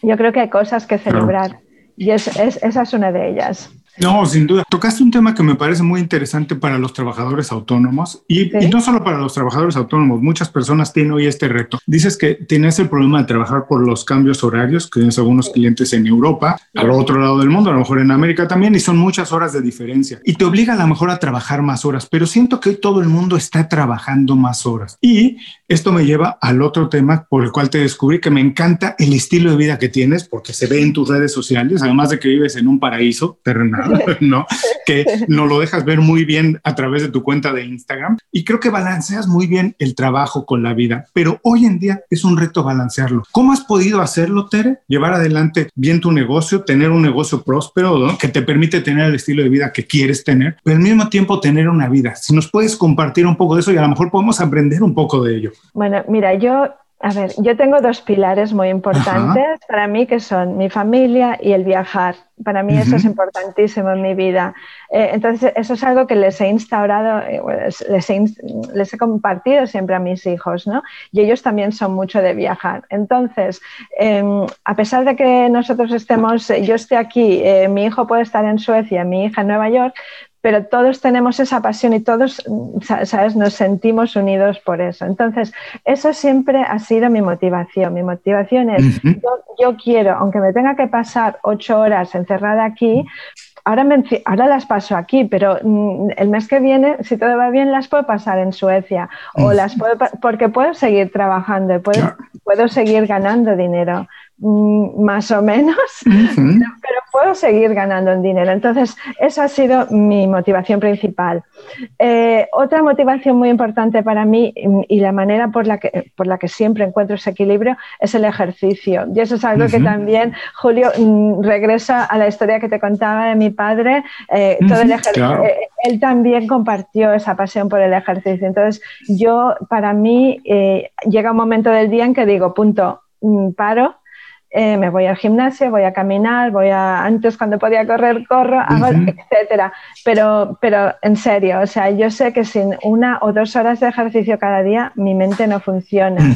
Yo creo que hay cosas que celebrar y esa es una de ellas. No, sin duda. Tocaste un tema que me parece muy interesante para los trabajadores autónomos y, no solo para los trabajadores autónomos, muchas personas tienen hoy este reto. Dices que tienes el problema de trabajar por los cambios horarios, que tienes algunos clientes en Europa, al otro lado del mundo, a lo mejor en América también, y son muchas horas de diferencia. Y te obliga a lo mejor a trabajar más horas, pero siento que todo el mundo está trabajando más horas. Y esto me lleva al otro tema por el cual te descubrí que me encanta el estilo de vida que tienes, porque se ve en tus redes sociales, además de que vives en un paraíso terrenal [LAUGHS] ¿no? Que no lo dejas ver muy bien a través de tu cuenta de Instagram. Y creo que balanceas muy bien el trabajo con la vida, pero hoy en día es un reto balancearlo. ¿Cómo has podido hacerlo, Tere? Llevar adelante bien tu negocio, tener un negocio próspero que te permite tener el estilo de vida que quieres tener, pero al mismo tiempo tener una vida. Si nos puedes compartir un poco de eso y a lo mejor podemos aprender un poco de ello. Bueno, mira, yo a ver, yo tengo dos pilares muy importantes para mí que son mi familia y el viajar. Para mí eso es importantísimo en mi vida. Eh, entonces, eso es algo que les he instaurado, eh, les, he, les, he, compartido siempre a mis hijos, ¿no? Y ellos también son mucho de viajar. Entonces, em, a pesar de que nosotros estemos, yo esté aquí, eh, mi hijo puede estar en Suecia, mi hija en Nueva York, pero todos tenemos esa pasión y todos, ¿sabes?, nos sentimos unidos por eso. Entonces, eso siempre ha sido mi motivación. Mi motivación es, yo, quiero, aunque me tenga que pasar ocho horas encerrada aquí, ahora, ahora las paso aquí, pero mm, el mes que viene, si todo va bien, las puedo pasar en Suecia o las puedo, porque puedo seguir trabajando, puedo, puedo seguir ganando dinero. Mm, más o menos, pero, puedo seguir ganando el dinero. Entonces, esa ha sido mi motivación principal. Eh, otra motivación muy importante para mí y la manera por la, que, por la que siempre encuentro ese equilibrio es el ejercicio. Y eso es algo que también, Julio, mm, regresa a la historia que te contaba de mi padre. Eh, todo el eh, él también compartió esa pasión por el ejercicio. Entonces, yo, para mí, llega un momento del día en que digo, punto, mm, paro eh, me voy al gimnasio, voy a caminar, voy a, antes cuando podía correr, corro, hago, etcétera. Pero, pero en serio, o sea, yo sé que sin una o dos horas de ejercicio cada día, mi mente no funciona.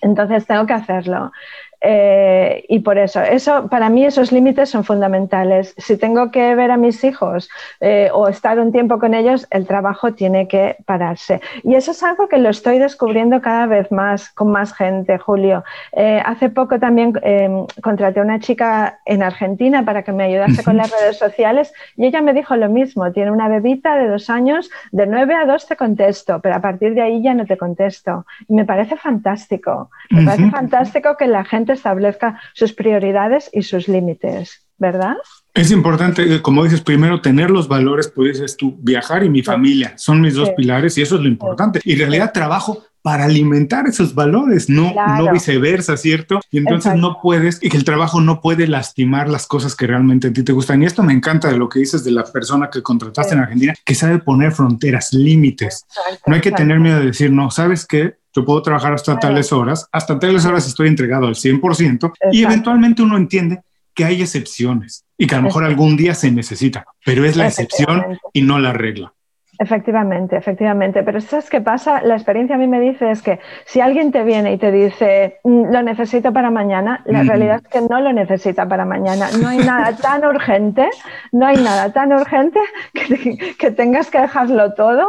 Entonces tengo que hacerlo. Eh, y por eso, eso, para mí esos límites son fundamentales. Si tengo que ver a mis hijos eh, o estar un tiempo con ellos, el trabajo tiene que pararse. Y eso es algo que lo estoy descubriendo cada vez más con más gente, Julio. Eh, hace poco también em, contraté a una chica en Argentina para que me ayudase con las redes sociales y ella me dijo lo mismo. Tiene una bebita de dos años, de nueve a dos te contesto, pero a partir de ahí ya no te contesto. Y me parece fantástico. Me parece fantástico que la gente establezca sus prioridades y sus límites, ¿verdad? Es importante, como dices, primero tener los valores, pues dices tú, viajar y mi familia, son mis dos pilares y eso es lo importante. Y en realidad trabajo para alimentar esos valores, no, no viceversa, ¿cierto? Y entonces no puedes, y que el trabajo no puede lastimar las cosas que realmente a ti te gustan. Y esto me encanta de lo que dices de la persona que contrataste en Argentina, que sabe poner fronteras, límites. no hay que tener miedo de decir, no, ¿sabes qué? Yo puedo trabajar hasta tales horas, hasta tales horas estoy entregado al 100% y eventualmente uno entiende que hay excepciones y que a lo mejor algún día se necesita, pero es la excepción y no la regla. Efectivamente, efectivamente. Pero ¿sabes qué pasa? La experiencia a mí me dice es que si alguien te viene y te dice mm, lo necesito para mañana, la realidad es que no lo necesita para mañana. No hay nada [LAUGHS] tan urgente, no hay nada tan urgente que, que tengas que dejarlo todo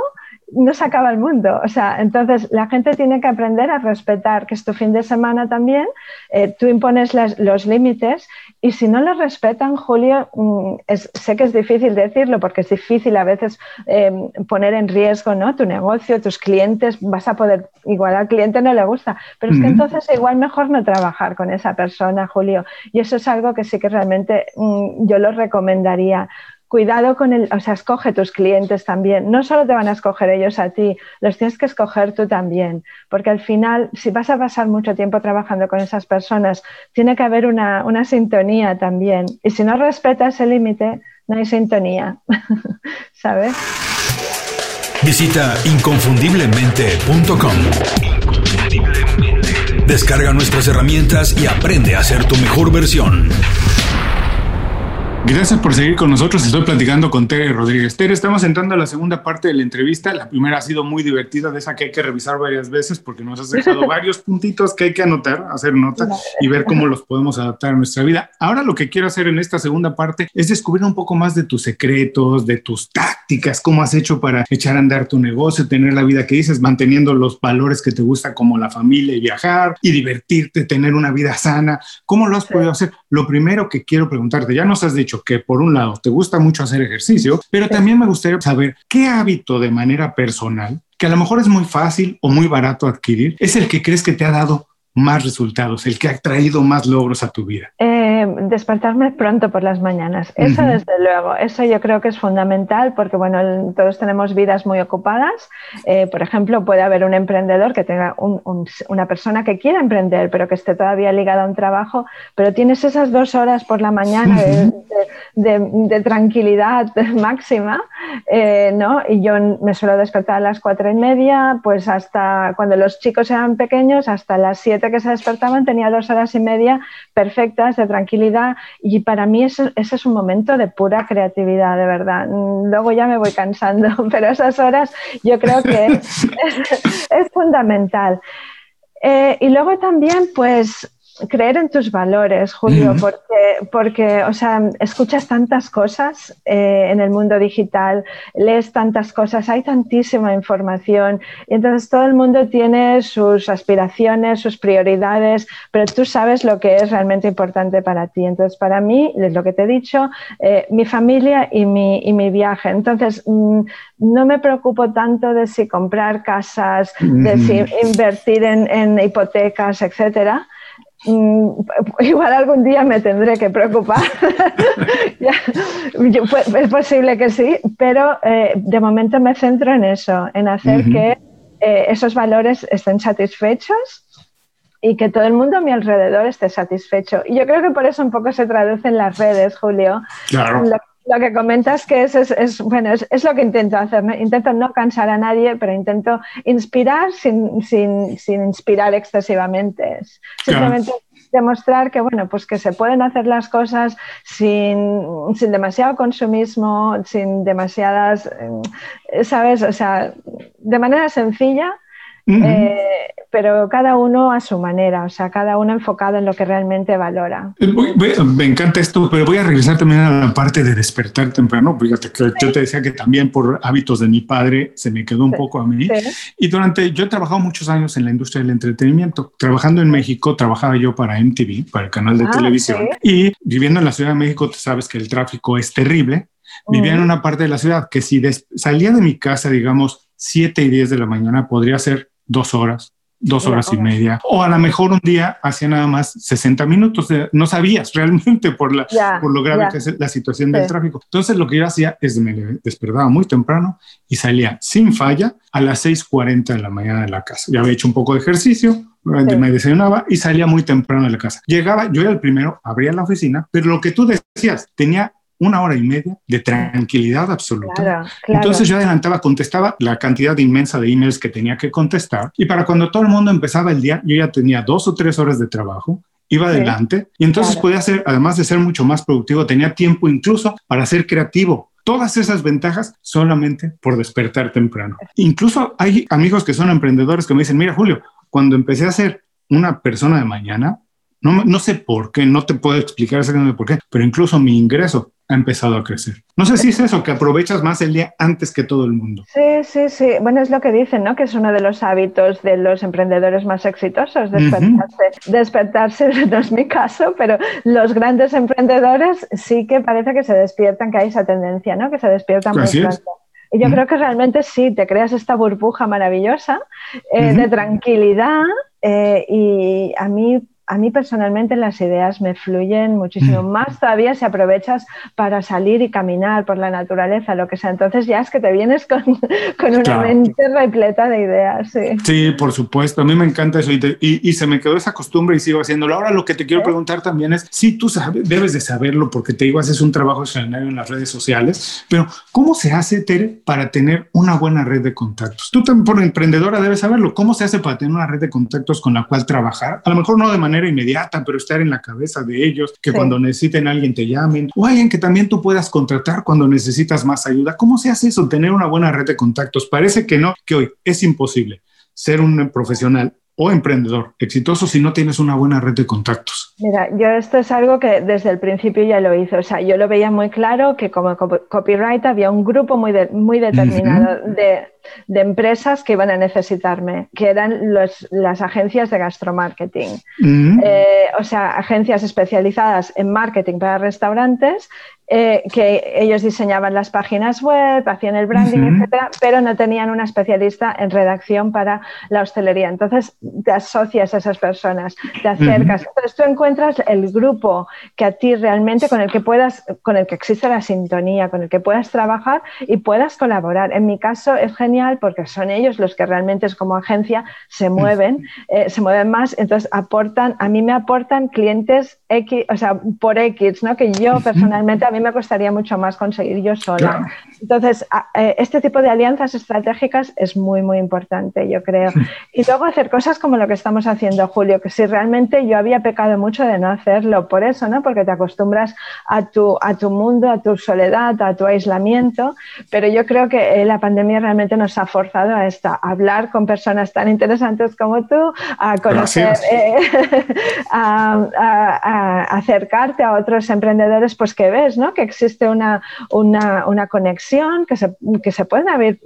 no se acaba el mundo. O sea, entonces la gente tiene que aprender a respetar que es tu fin de semana también, eh, tú impones los límites y si no los respetan, Julio, mm, sé que es difícil decirlo porque es difícil a veces eh, poner en riesgo ¿no? tu negocio, tus clientes, vas a poder, igual al cliente no le gusta, pero es que entonces igual mejor no trabajar con esa persona, Julio. Y eso es algo que sí que realmente mm, yo lo recomendaría cuidado con el, o sea, escoge tus clientes también. No solo te van a escoger ellos a ti, los tienes que escoger tú también, porque al final, si vas a pasar mucho tiempo trabajando con esas personas, tiene que haber una, sintonía también. Y si no respetas ese límite, no hay sintonía, [LAUGHS] ¿sabes? Visita inconfundiblemente.com. Descarga nuestras herramientas y aprende a ser tu mejor versión. Gracias por seguir con nosotros. Estoy platicando con Tere Rodríguez. Tere, estamos entrando a la segunda parte de la entrevista. La primera ha sido muy divertida, de esa que hay que revisar varias veces porque nos has dejado [LAUGHS] varios puntitos que hay que anotar, hacer nota y ver cómo los podemos adaptar a nuestra vida. Ahora lo que quiero hacer en esta segunda parte es descubrir un poco más de tus secretos, de tus tácticas, cómo has hecho para echar a andar tu negocio, tener la vida que dices, manteniendo los valores que te gusta como la familia y viajar y divertirte, tener una vida sana. ¿Cómo lo has podido hacer? Lo primero que quiero preguntarte, ya nos has dicho que por un lado te gusta mucho hacer ejercicio, pero también me gustaría saber qué hábito de manera personal, que a lo mejor es muy fácil o muy barato adquirir, es el que crees que te ha dado más resultados, el que ha traído más logros a tu vida? Eh, despertarme pronto por las mañanas. Eso desde luego, eso yo creo que es fundamental porque bueno, todos tenemos vidas muy ocupadas. Eh, por ejemplo, puede haber un emprendedor que tenga una persona que quiera emprender, pero que esté todavía ligada a un trabajo, pero tienes esas dos horas por la mañana de, tranquilidad [LAUGHS] máxima, eh, ¿no? Y yo me suelo despertar a las cuatro y media, pues hasta cuando los chicos eran pequeños, hasta las siete que se despertaban tenía dos horas y media perfectas de tranquilidad y para mí ese, es un momento de pura creatividad, de verdad. Luego ya me voy cansando, [LAUGHS] pero esas horas yo creo que [LAUGHS] es, fundamental. Eh, y luego también, pues, creer en tus valores, Julio, porque, porque, o sea, escuchas tantas cosas eh, en el mundo digital, lees tantas cosas, hay tantísima información, y entonces todo el mundo tiene sus aspiraciones, sus prioridades, pero tú sabes lo que es realmente importante para ti. Entonces, para mí, es lo que te he dicho, eh, mi familia y mi, y mi viaje. Entonces, mm, no me preocupo tanto de si comprar casas, de si invertir en, en hipotecas, etcétera [LAUGHS] igual algún día me tendré que preocupar. [LAUGHS] es posible que sí, pero eh, de momento me centro en eso, en hacer que eh, esos valores estén satisfechos y que todo el mundo a mi alrededor esté satisfecho. Y yo creo que por eso un poco se traduce en las redes, Julio. Claro. Lo, que comentas que es, es, bueno, es, lo que intento hacer. Intento no cansar a nadie, pero intento inspirar sin, sin, sin inspirar excesivamente. Simplemente demostrar que, bueno, pues que se pueden hacer las cosas sin, sin demasiado consumismo, sin demasiadas, eh, ¿sabes? O sea, de manera sencilla eh, pero cada uno a su manera, o sea, cada uno enfocado en lo que realmente valora. Eh, me encanta esto, pero voy a regresar también a la parte de despertar temprano. Fíjate que yo te decía que también por hábitos de mi padre se me quedó un poco a mí. Y durante, yo he trabajado muchos años en la industria del entretenimiento. Trabajando en México, trabajaba yo para MTV, para el canal de ah, televisión. Y viviendo en la Ciudad de México, tú sabes que el tráfico es terrible. Vivía en una parte de la ciudad que si salía de mi casa, digamos, 7 y 10 de la mañana, podría ser dos horas, dos horas y media, o a lo mejor un día hacía nada más 60 minutos, no sabías realmente por, la, por lo grave que es la situación del tráfico. Entonces lo que yo hacía es me despertaba muy temprano y salía sin falla a las 6.40 de la mañana de la casa. Ya había hecho un poco de ejercicio, me desayunaba y salía muy temprano de la casa. Llegaba, yo era el primero, abría la oficina, pero lo que tú decías, tenía una hora y media de tranquilidad absoluta. Entonces yo adelantaba, contestaba la cantidad inmensa de emails que tenía que contestar y para cuando todo el mundo empezaba el día, yo ya tenía dos o tres horas de trabajo, iba adelante y entonces podía ser, además de ser mucho más productivo, tenía tiempo incluso para ser creativo. Todas esas ventajas solamente por despertar temprano. Incluso hay amigos que son emprendedores que me dicen, mira Julio, cuando empecé a ser una persona de mañana, no, no sé por qué, no te puedo explicar exactamente por qué, pero incluso mi ingreso ha empezado a crecer. No sé si es eso, que aprovechas más el día antes que todo el mundo. Sí, sí, sí. Bueno, es lo que dicen, ¿no? Que es uno de los hábitos de los emprendedores más exitosos, despertarse. Despertarse [LAUGHS] no es mi caso, pero los grandes emprendedores sí que parece que se despiertan, que hay esa tendencia, ¿no? Que se despiertan muy pronto. Y yo creo que realmente sí, te creas esta burbuja maravillosa eh, de tranquilidad eh, y a mí a mí personalmente las ideas me fluyen muchísimo mm. más todavía si aprovechas para salir y caminar por la naturaleza, lo que sea. Entonces ya es que te vienes con, [LAUGHS] una mente repleta de ideas. Sí. sí. por supuesto. A mí me encanta eso y, se me quedó esa costumbre y sigo haciéndolo. Ahora lo que te quiero preguntar también es, si tú sabes, debes de saberlo porque te digo, haces un trabajo extraordinario en las redes sociales, pero ¿cómo se hace, Tere, para tener una buena red de contactos? Tú también por emprendedora debes saberlo. ¿Cómo se hace para tener una red de contactos con la cual trabajar? A lo mejor no de manera inmediata, pero estar en la cabeza de ellos, que cuando necesiten a alguien te llamen, o alguien que también tú puedas contratar cuando necesitas más ayuda. ¿Cómo se hace eso? Tener una buena red de contactos. Parece que no, que hoy es imposible ser un profesional o emprendedor exitoso si no tienes una buena red de contactos? Mira, yo esto es algo que desde el principio ya lo hice. O sea, yo lo veía muy claro que como copyright había un grupo muy, muy determinado de de empresas que iban a necesitarme, que eran las agencias de gastromarketing. Mm. Eh, o sea, agencias especializadas en marketing para restaurantes, eh, que ellos diseñaban las páginas web, hacían el branding, etcétera, pero no tenían una especialista en redacción para la hostelería. Entonces, te asocias a esas personas, te acercas. Entonces, tú encuentras el grupo que a ti realmente, con el que puedas, con el que existe la sintonía, con el que puedas trabajar y puedas colaborar. En mi caso, es genial porque son ellos los que realmente como agencia se mueven, eh, se mueven más, entonces aportan, a mí me aportan clientes X, o sea, por X, ¿no? Que yo personalmente a mí me costaría mucho más conseguir yo sola. Entonces, eh, este tipo de alianzas estratégicas es muy, muy importante, yo creo. Y luego hacer cosas como lo que estamos haciendo, Julio, que si realmente yo había pecado mucho de no hacerlo, por eso, ¿no? Porque te acostumbras a tu, a tu mundo, a tu soledad, a tu aislamiento, pero yo creo que eh, la pandemia realmente nos ha forzado a esta, a hablar con personas tan interesantes como tú, a conocer, eh, [LAUGHS] a, acercarte a otros emprendedores, pues que ves, ¿no? Que existe una, una, conexión, que se, que se pueden haber,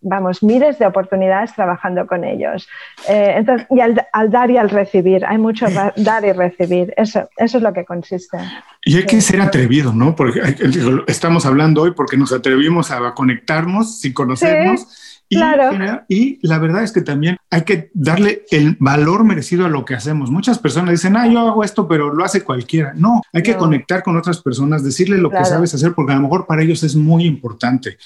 vamos, miles de oportunidades trabajando con ellos. Eh, entonces, y al, dar y al recibir, hay mucho [LAUGHS] dar y recibir, eso, eso es lo que consiste. Y hay que ser atrevido, ¿no? Porque estamos hablando hoy porque nos atrevimos a conectarnos sin conocernos. Y, claro. y la verdad es que también hay que darle el valor merecido a lo que hacemos. Muchas personas dicen, ah, yo hago esto, pero lo hace cualquiera. No, hay que conectar con otras personas, decirle lo que sabes hacer, porque a lo mejor para ellos es muy importante.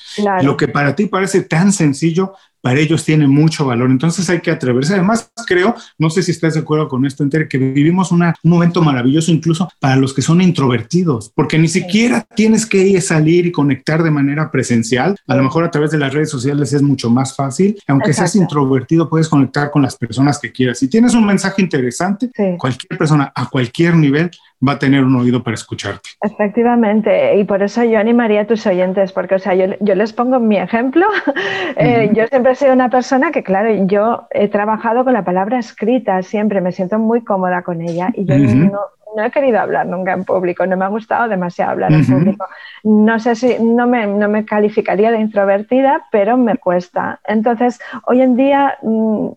Lo que para ti parece tan sencillo, para ellos tiene mucho valor. Entonces hay que atreverse. Además, creo, no sé si estás de acuerdo con esto, Enter, que vivimos un momento maravilloso incluso para los que son introvertidos, porque ni siquiera tienes que ir a salir y conectar de manera presencial. A lo mejor a través de las redes sociales es mucho más fácil. Aunque seas introvertido, puedes conectar con las personas que quieras. Si tienes un mensaje interesante, cualquier persona a cualquier nivel va a tener un oído para escucharte. Efectivamente, y por eso yo animaría a tus oyentes, porque o sea, yo, yo les pongo mi ejemplo. [LAUGHS] Eh, yo siempre he sido una persona que, claro, yo he trabajado con la palabra escrita siempre, me siento muy cómoda con ella y yo no, no, he querido hablar nunca en público, no me ha gustado demasiado hablar en público. No sé si, no me, no me calificaría de introvertida, pero me cuesta. Entonces, hoy en día... Mm,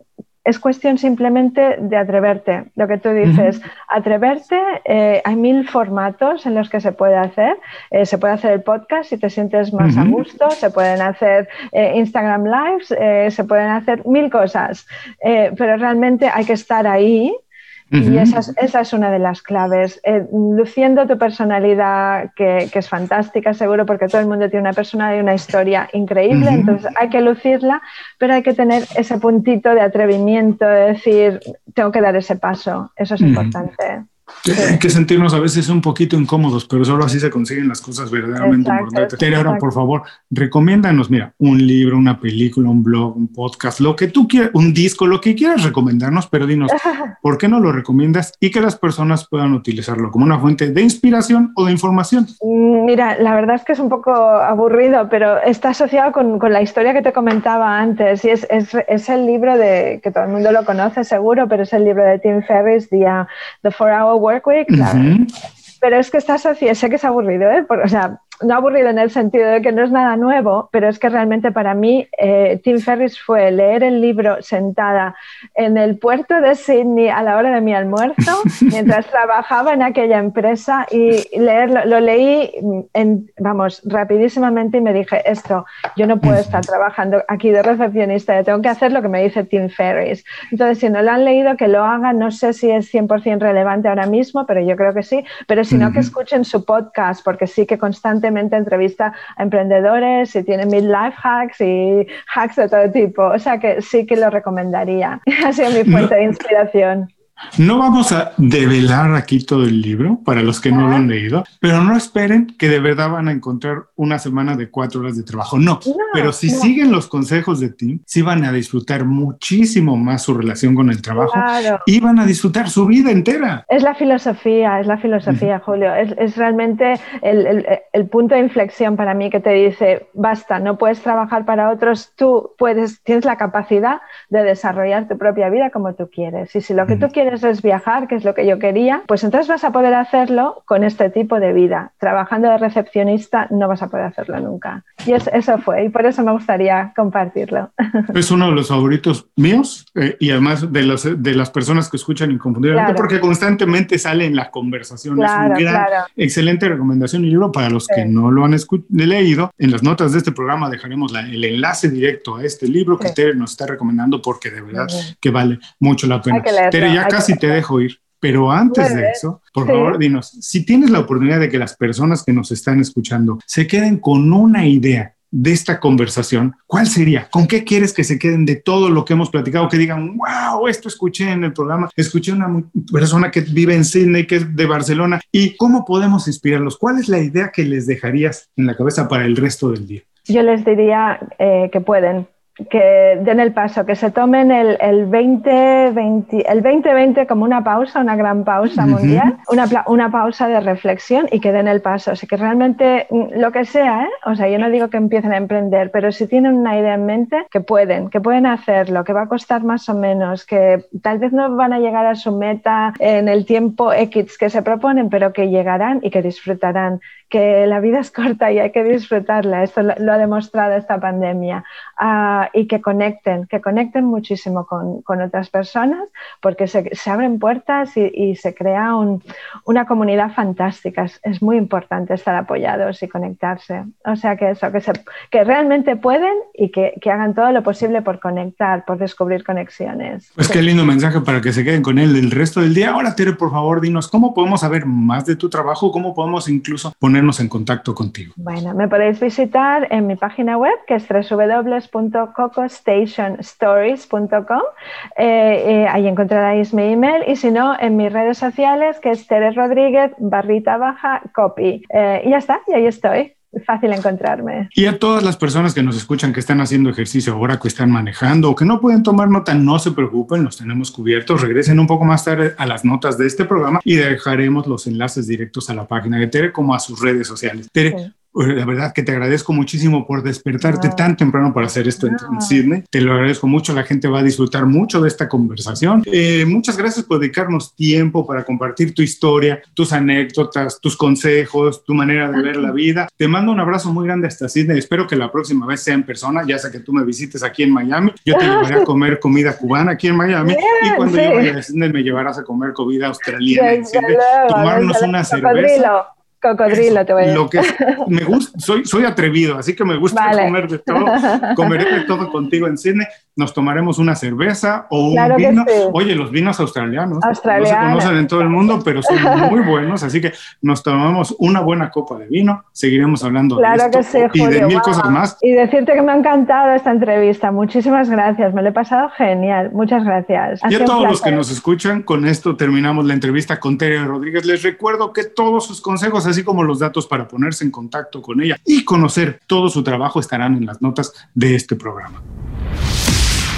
es cuestión simplemente de atreverte. Lo que tú dices, atreverte, eh, hay mil formatos en los que se puede hacer. Eh, se puede hacer el podcast si te sientes más a gusto, se pueden hacer eh, Instagram Lives, se pueden hacer mil cosas, pero realmente hay que estar ahí y esa es, una de las claves. Eh, luciendo tu personalidad, que, es fantástica, seguro, porque todo el mundo tiene una personalidad y una historia increíble, entonces hay que lucirla, pero hay que tener ese puntito de atrevimiento, de decir, tengo que dar ese paso. Eso es importante. Hay que sentirnos a veces un poquito incómodos, pero solo así se consiguen las cosas verdaderamente importantes. Tere, ahora por favor, recomiéndanos, mira, un libro, una película, un blog, un podcast, lo que tú quieras, un disco, lo que quieras recomendarnos, pero dinos, [LAUGHS] ¿por qué no lo recomiendas y que las personas puedan utilizarlo como una fuente de inspiración o de información? Mm, mira, la verdad es que es un poco aburrido, pero está asociado con, con la historia que te comentaba antes y es, es, es, el libro de, que todo el mundo lo conoce seguro, pero es el libro de Tim Ferriss, The, uh, The Four Hour Workweek, pero es que está asociado, sé que es aburrido, ¿eh? o sea, no aburrido en el sentido de que no es nada nuevo, pero es que realmente para mí eh, Tim Ferris fue leer el libro sentada en el puerto de Sydney a la hora de mi almuerzo, [LAUGHS] mientras trabajaba en aquella empresa y leerlo, lo leí, en, vamos, rapidísimamente y me dije, esto, yo no puedo estar trabajando aquí de recepcionista, yo tengo que hacer lo que me dice Tim Ferris. Entonces, si no lo han leído, que lo hagan, no sé si es 100% relevante ahora mismo, pero yo creo que sí, pero si no, que escuchen su podcast, porque sí que constantemente entrevista a emprendedores y tiene mil life hacks y hacks de todo tipo. O sea que sí que lo recomendaría. [LAUGHS] Ha sido mi fuente de inspiración. No vamos a develar aquí todo el libro para los que no lo han leído, pero no esperen que de verdad van a encontrar una semana de cuatro horas de trabajo. No, pero si siguen los consejos de Tim, sí van a disfrutar muchísimo más su relación con el trabajo y van a disfrutar su vida entera. Es la filosofía, es la filosofía, Julio. Es, realmente el, el, punto de inflexión para mí que te dice, basta, no puedes trabajar para otros, tú puedes, tienes la capacidad de desarrollar tu propia vida como tú quieres. Y si lo que tú quieres es viajar, que es lo que yo quería, pues entonces vas a poder hacerlo con este tipo de vida. Trabajando de recepcionista no vas a poder hacerlo nunca. Y eso fue, y por eso me gustaría compartirlo. [LAUGHS] Es uno de los favoritos míos eh, y además de, los, de las personas que escuchan Inconfundiblemente, porque constantemente sale en la conversación. es una gran, excelente recomendación y libro para los que no lo han leído. En las notas de este programa dejaremos el enlace directo a este libro que Tere nos está recomendando porque de verdad que vale mucho la pena. Tere, ya casi te dejo ir. Pero antes de eso, por favor, dinos, si tienes la oportunidad de que las personas que nos están escuchando se queden con una idea de esta conversación, ¿cuál sería? ¿Con qué quieres que se queden de todo lo que hemos platicado? Que digan, wow, esto escuché en el programa, escuché una persona que vive en Sydney, que es de Barcelona, y cómo podemos inspirarlos. ¿Cuál es la idea que les dejarías en la cabeza para el resto del día? Yo les diría eh, que pueden, que den el paso, que se tomen el, el, 2020, el 2020 como una pausa, una gran pausa mundial, una, una, pausa de reflexión y que den el paso. O sea, que realmente mm, lo que sea, ¿eh? o sea, yo no digo que empiecen a emprender, pero si tienen una idea en mente, que pueden, que pueden hacerlo, que va a costar más o menos, que tal vez no van a llegar a su meta en el tiempo X que se proponen, pero que llegarán y que disfrutarán, que la vida es corta y hay que disfrutarla. Esto lo, ha demostrado esta pandemia. Ah, y que conecten, que conecten muchísimo con, con otras personas porque se, se abren puertas y, y se crea un, una comunidad fantástica. Es, es, muy importante estar apoyados y conectarse. O sea que eso, que, se, que realmente pueden y que, que, hagan todo lo posible por conectar, por descubrir conexiones. Pues qué lindo mensaje para que se queden con él el resto del día. Ahora, Tere, por favor, dinos cómo podemos saber más de tu trabajo, cómo podemos incluso ponernos en contacto contigo. Bueno, me podéis visitar en mi página web que es www cocostationstories.com. Eh, eh, ahí encontraréis mi email y si no, en mis redes sociales, que es Teres Rodríguez, barrita baja, copy. Eh, y ya está, y ahí estoy fácil encontrarme. Y a todas las personas que nos escuchan que están haciendo ejercicio ahora, que están manejando o que no pueden tomar nota, no se preocupen, los tenemos cubiertos. Regresen un poco más tarde a las notas de este programa y dejaremos los enlaces directos a la página de Tere como a sus redes sociales. Tere, la verdad que te agradezco muchísimo por despertarte tan temprano para hacer esto en, Sydney. Te lo agradezco mucho, la gente va a disfrutar mucho de esta conversación. Eh, muchas gracias por dedicarnos tiempo para compartir tu historia, tus anécdotas, tus consejos, tu manera de ver la vida. Te mando un abrazo muy grande hasta Sydney. Espero que la próxima vez sea en persona, ya sea que tú me visites aquí en Miami. Yo te llevaré a [LAUGHS] comer comida cubana aquí en Miami y cuando yo vaya a Sydney me llevarás a comer comida australiana en Sydney, tomarnos una cerveza. Cocodrilo, te voy a decir. Lo que me gusta, soy, soy atrevido, así que me gusta comer de todo. Comeré de todo contigo en Sydney. Nos tomaremos una cerveza o un vino. Oye, los vinos australianos, no se conocen en todo el mundo, pero son [LAUGHS] muy buenos, así que nos tomamos una buena copa de vino. Seguiremos hablando de esto y de mil cosas más. Y decirte que me ha encantado esta entrevista. Muchísimas gracias, me lo he pasado genial. Muchas gracias. y a todos los que nos escuchan, con esto terminamos la entrevista con Tere Rodríguez. Les recuerdo que todos sus consejos así como los datos para ponerse en contacto con ella y conocer todo su trabajo estarán en las notas de este programa.